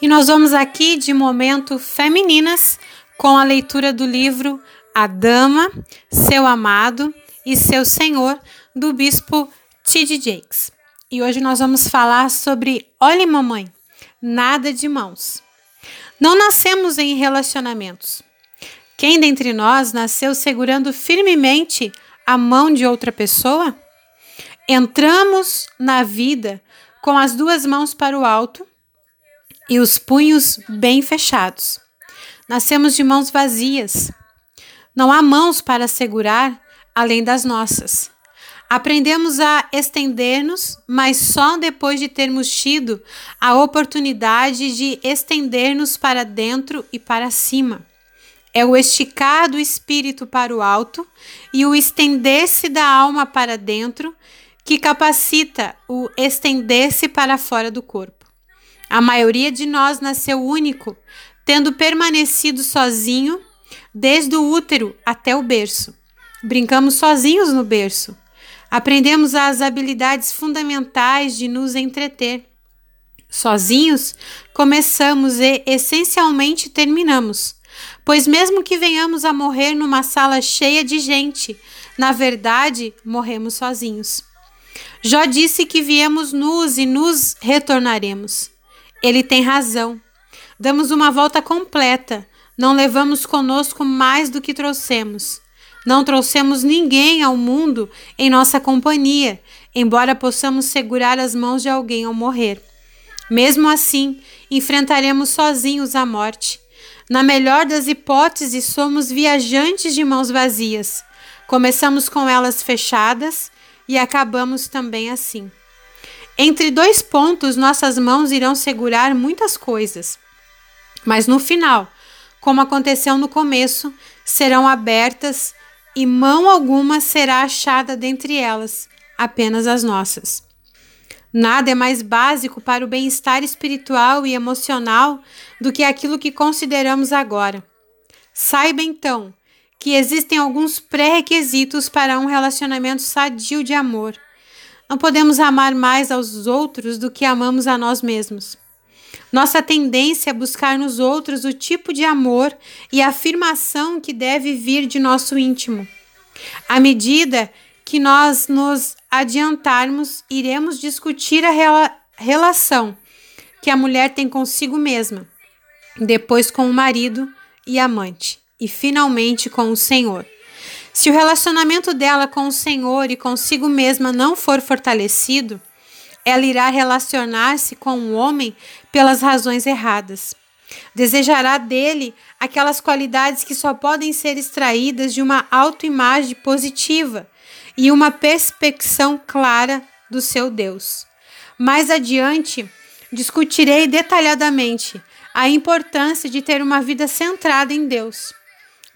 E nós vamos aqui de momento femininas com a leitura do livro A Dama, Seu Amado e Seu Senhor, do bispo T.D. Jakes. E hoje nós vamos falar sobre Olhe Mamãe, nada de mãos. Não nascemos em relacionamentos. Quem dentre nós nasceu segurando firmemente a mão de outra pessoa? Entramos na vida com as duas mãos para o alto e os punhos bem fechados. Nascemos de mãos vazias. Não há mãos para segurar além das nossas. Aprendemos a estender-nos, mas só depois de termos tido a oportunidade de estender-nos para dentro e para cima. É o esticar do espírito para o alto e o estender-se da alma para dentro que capacita o estender-se para fora do corpo. A maioria de nós nasceu único, tendo permanecido sozinho desde o útero até o berço. Brincamos sozinhos no berço. Aprendemos as habilidades fundamentais de nos entreter. Sozinhos, começamos e essencialmente terminamos. Pois, mesmo que venhamos a morrer numa sala cheia de gente, na verdade, morremos sozinhos. Jó disse que viemos nus e nos retornaremos. Ele tem razão. Damos uma volta completa. Não levamos conosco mais do que trouxemos. Não trouxemos ninguém ao mundo em nossa companhia, embora possamos segurar as mãos de alguém ao morrer. Mesmo assim, enfrentaremos sozinhos a morte. Na melhor das hipóteses, somos viajantes de mãos vazias. Começamos com elas fechadas e acabamos também assim. Entre dois pontos, nossas mãos irão segurar muitas coisas, mas no final, como aconteceu no começo, serão abertas e mão alguma será achada dentre elas, apenas as nossas. Nada é mais básico para o bem-estar espiritual e emocional do que aquilo que consideramos agora. Saiba então que existem alguns pré-requisitos para um relacionamento sadio de amor. Não podemos amar mais aos outros do que amamos a nós mesmos. Nossa tendência é buscar nos outros o tipo de amor e afirmação que deve vir de nosso íntimo. À medida que nós nos adiantarmos, iremos discutir a rela relação que a mulher tem consigo mesma, depois com o marido e amante, e finalmente com o Senhor. Se o relacionamento dela com o Senhor e consigo mesma não for fortalecido, ela irá relacionar-se com o homem pelas razões erradas. Desejará dele aquelas qualidades que só podem ser extraídas de uma autoimagem positiva e uma perspecção clara do seu Deus. Mais adiante, discutirei detalhadamente a importância de ter uma vida centrada em Deus.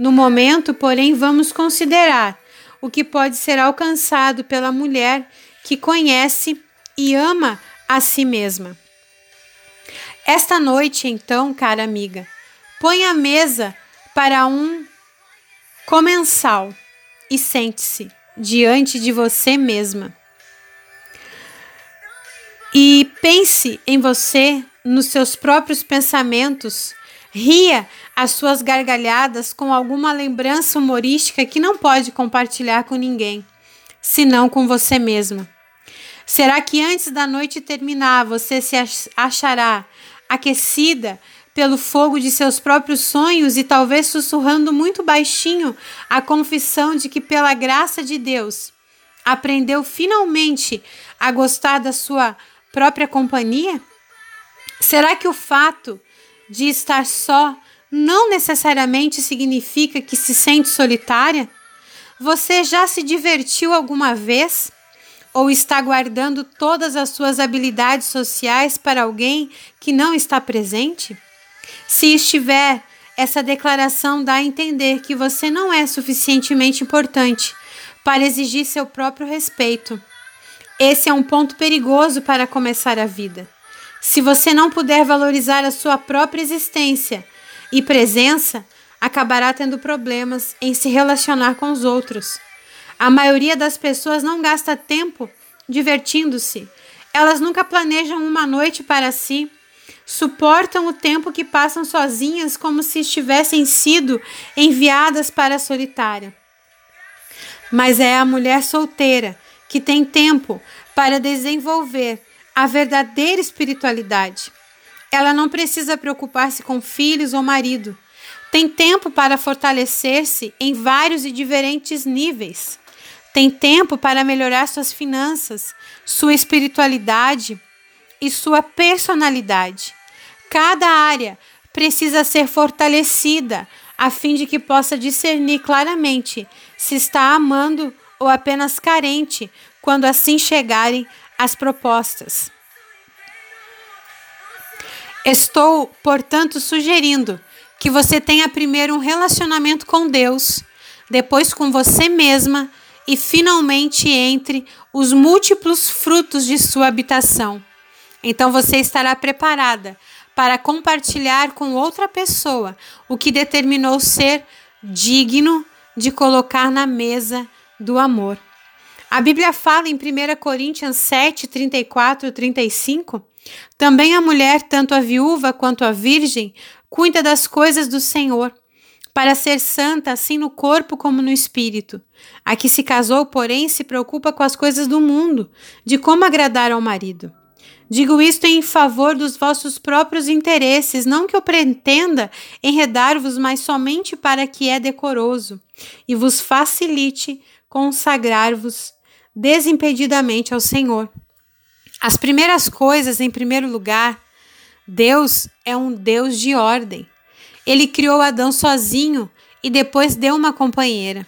No momento, porém, vamos considerar o que pode ser alcançado pela mulher que conhece e ama a si mesma. Esta noite, então, cara amiga, põe a mesa para um comensal e sente-se diante de você mesma. E pense em você, nos seus próprios pensamentos, ria as suas gargalhadas com alguma lembrança humorística que não pode compartilhar com ninguém, senão com você mesma. Será que antes da noite terminar você se achará aquecida pelo fogo de seus próprios sonhos e talvez sussurrando muito baixinho a confissão de que, pela graça de Deus, aprendeu finalmente a gostar da sua própria companhia? Será que o fato de estar só não necessariamente significa que se sente solitária? Você já se divertiu alguma vez? Ou está guardando todas as suas habilidades sociais para alguém que não está presente? Se estiver, essa declaração dá a entender que você não é suficientemente importante para exigir seu próprio respeito. Esse é um ponto perigoso para começar a vida. Se você não puder valorizar a sua própria existência e presença, acabará tendo problemas em se relacionar com os outros. A maioria das pessoas não gasta tempo divertindo-se. Elas nunca planejam uma noite para si. suportam o tempo que passam sozinhas como se estivessem sido enviadas para a solitária. Mas é a mulher solteira que tem tempo para desenvolver a verdadeira espiritualidade. Ela não precisa preocupar-se com filhos ou marido. Tem tempo para fortalecer-se em vários e diferentes níveis. Tem tempo para melhorar suas finanças, sua espiritualidade e sua personalidade. Cada área precisa ser fortalecida a fim de que possa discernir claramente se está amando ou apenas carente quando assim chegarem as propostas. Estou, portanto, sugerindo que você tenha primeiro um relacionamento com Deus, depois com você mesma e finalmente entre os múltiplos frutos de sua habitação. Então você estará preparada para compartilhar com outra pessoa o que determinou ser digno de colocar na mesa do amor. A Bíblia fala em 1 Coríntios 7, 34 e 35. Também a mulher, tanto a viúva quanto a virgem, cuida das coisas do Senhor, para ser santa assim no corpo como no espírito. A que se casou, porém, se preocupa com as coisas do mundo, de como agradar ao marido. Digo isto em favor dos vossos próprios interesses, não que eu pretenda enredar-vos, mas somente para que é decoroso e vos facilite consagrar-vos desimpedidamente ao Senhor. As primeiras coisas, em primeiro lugar, Deus é um Deus de ordem. Ele criou Adão sozinho e depois deu uma companheira.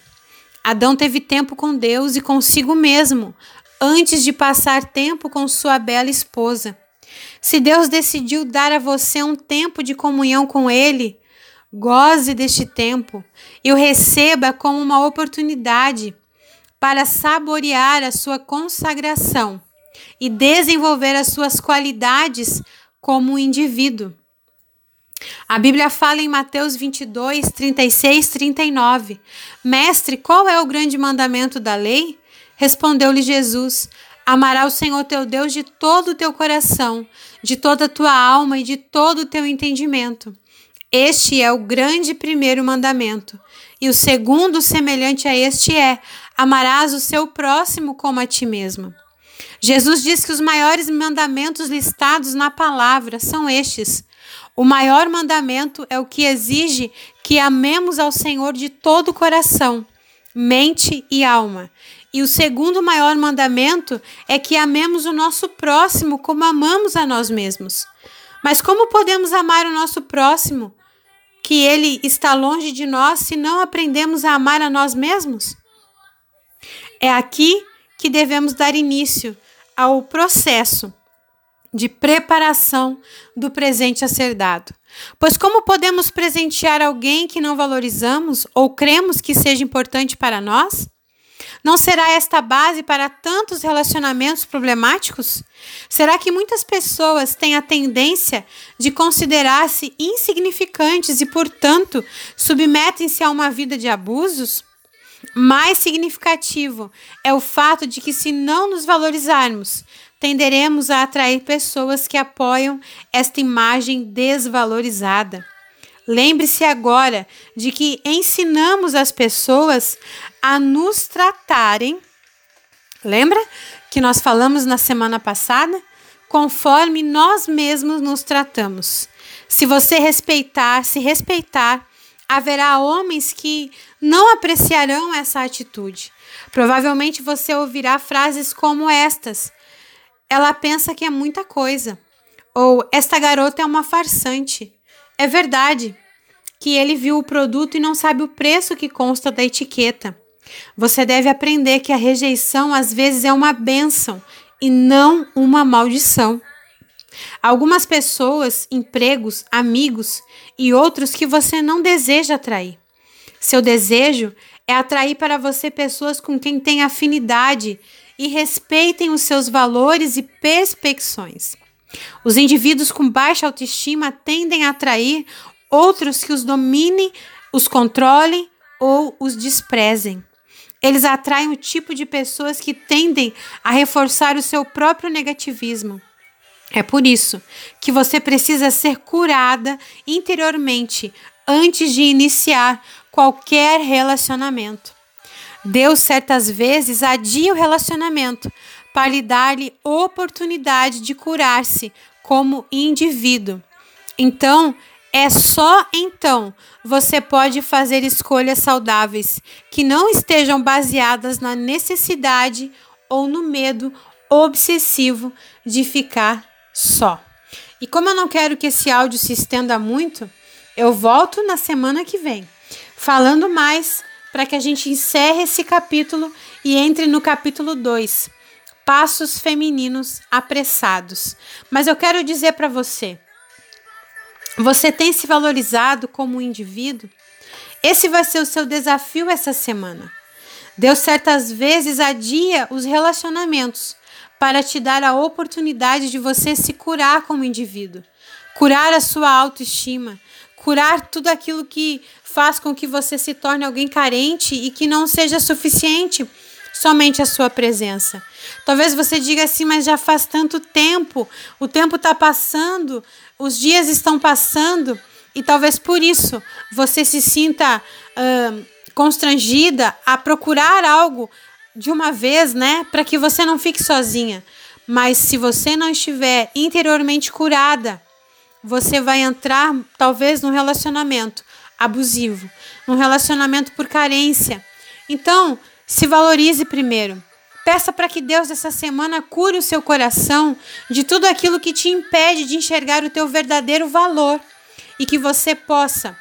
Adão teve tempo com Deus e consigo mesmo, antes de passar tempo com sua bela esposa. Se Deus decidiu dar a você um tempo de comunhão com Ele, goze deste tempo e o receba como uma oportunidade para saborear a sua consagração e desenvolver as suas qualidades como indivíduo. A Bíblia fala em Mateus 22, 36, 39. Mestre, qual é o grande mandamento da lei? Respondeu-lhe Jesus: Amará o Senhor teu Deus de todo o teu coração, de toda a tua alma e de todo o teu entendimento. Este é o grande primeiro mandamento. E o segundo, semelhante a este, é: amarás o seu próximo como a ti mesmo. Jesus diz que os maiores mandamentos listados na palavra são estes. O maior mandamento é o que exige que amemos ao Senhor de todo o coração, mente e alma, e o segundo maior mandamento é que amemos o nosso próximo como amamos a nós mesmos. Mas como podemos amar o nosso próximo, que ele está longe de nós, se não aprendemos a amar a nós mesmos? É aqui que devemos dar início ao processo de preparação do presente a ser dado. Pois como podemos presentear alguém que não valorizamos ou cremos que seja importante para nós? Não será esta base para tantos relacionamentos problemáticos? Será que muitas pessoas têm a tendência de considerar-se insignificantes e, portanto, submetem-se a uma vida de abusos? Mais significativo é o fato de que, se não nos valorizarmos, tenderemos a atrair pessoas que apoiam esta imagem desvalorizada. Lembre-se agora de que ensinamos as pessoas a nos tratarem. Lembra que nós falamos na semana passada? Conforme nós mesmos nos tratamos. Se você respeitar, se respeitar, haverá homens que não apreciarão essa atitude. Provavelmente você ouvirá frases como estas: Ela pensa que é muita coisa. Ou esta garota é uma farsante. É verdade que ele viu o produto e não sabe o preço que consta da etiqueta. Você deve aprender que a rejeição às vezes é uma bênção e não uma maldição. Algumas pessoas, empregos, amigos e outros que você não deseja atrair. Seu desejo é atrair para você pessoas com quem tem afinidade e respeitem os seus valores e perspectivas. Os indivíduos com baixa autoestima tendem a atrair outros que os dominem, os controlem ou os desprezem. Eles atraem o tipo de pessoas que tendem a reforçar o seu próprio negativismo. É por isso que você precisa ser curada interiormente antes de iniciar qualquer relacionamento. Deus certas vezes adia o relacionamento para lhe dar-lhe oportunidade de curar-se como indivíduo. Então, é só então você pode fazer escolhas saudáveis que não estejam baseadas na necessidade ou no medo obsessivo de ficar só. E como eu não quero que esse áudio se estenda muito, eu volto na semana que vem, falando mais para que a gente encerre esse capítulo e entre no capítulo 2, Passos Femininos Apressados. Mas eu quero dizer para você, você tem se valorizado como um indivíduo? Esse vai ser o seu desafio essa semana. Deus certas vezes adia os relacionamentos para te dar a oportunidade de você se curar como indivíduo, curar a sua autoestima, curar tudo aquilo que faz com que você se torne alguém carente e que não seja suficiente somente a sua presença. Talvez você diga assim, mas já faz tanto tempo, o tempo está passando, os dias estão passando, e talvez por isso você se sinta uh, constrangida a procurar algo de uma vez, né, para que você não fique sozinha. Mas se você não estiver interiormente curada, você vai entrar talvez num relacionamento abusivo, num relacionamento por carência. Então, se valorize primeiro. Peça para que Deus essa semana cure o seu coração de tudo aquilo que te impede de enxergar o teu verdadeiro valor e que você possa,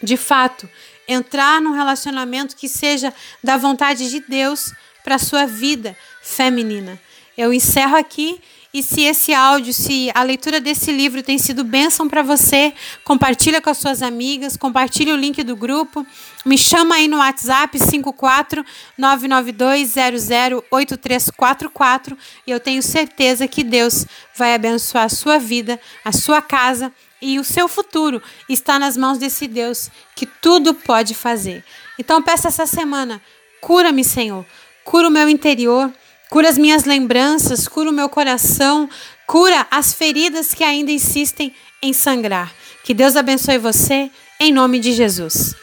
de fato, entrar num relacionamento que seja da vontade de Deus para sua vida feminina. Eu encerro aqui e se esse áudio, se a leitura desse livro tem sido bênção para você, compartilha com as suas amigas, compartilha o link do grupo, me chama aí no WhatsApp 54992008344 e eu tenho certeza que Deus vai abençoar a sua vida, a sua casa e o seu futuro está nas mãos desse Deus que tudo pode fazer. Então peça essa semana, cura-me, Senhor, cura o meu interior, cura as minhas lembranças, cura o meu coração, cura as feridas que ainda insistem em sangrar. Que Deus abençoe você, em nome de Jesus.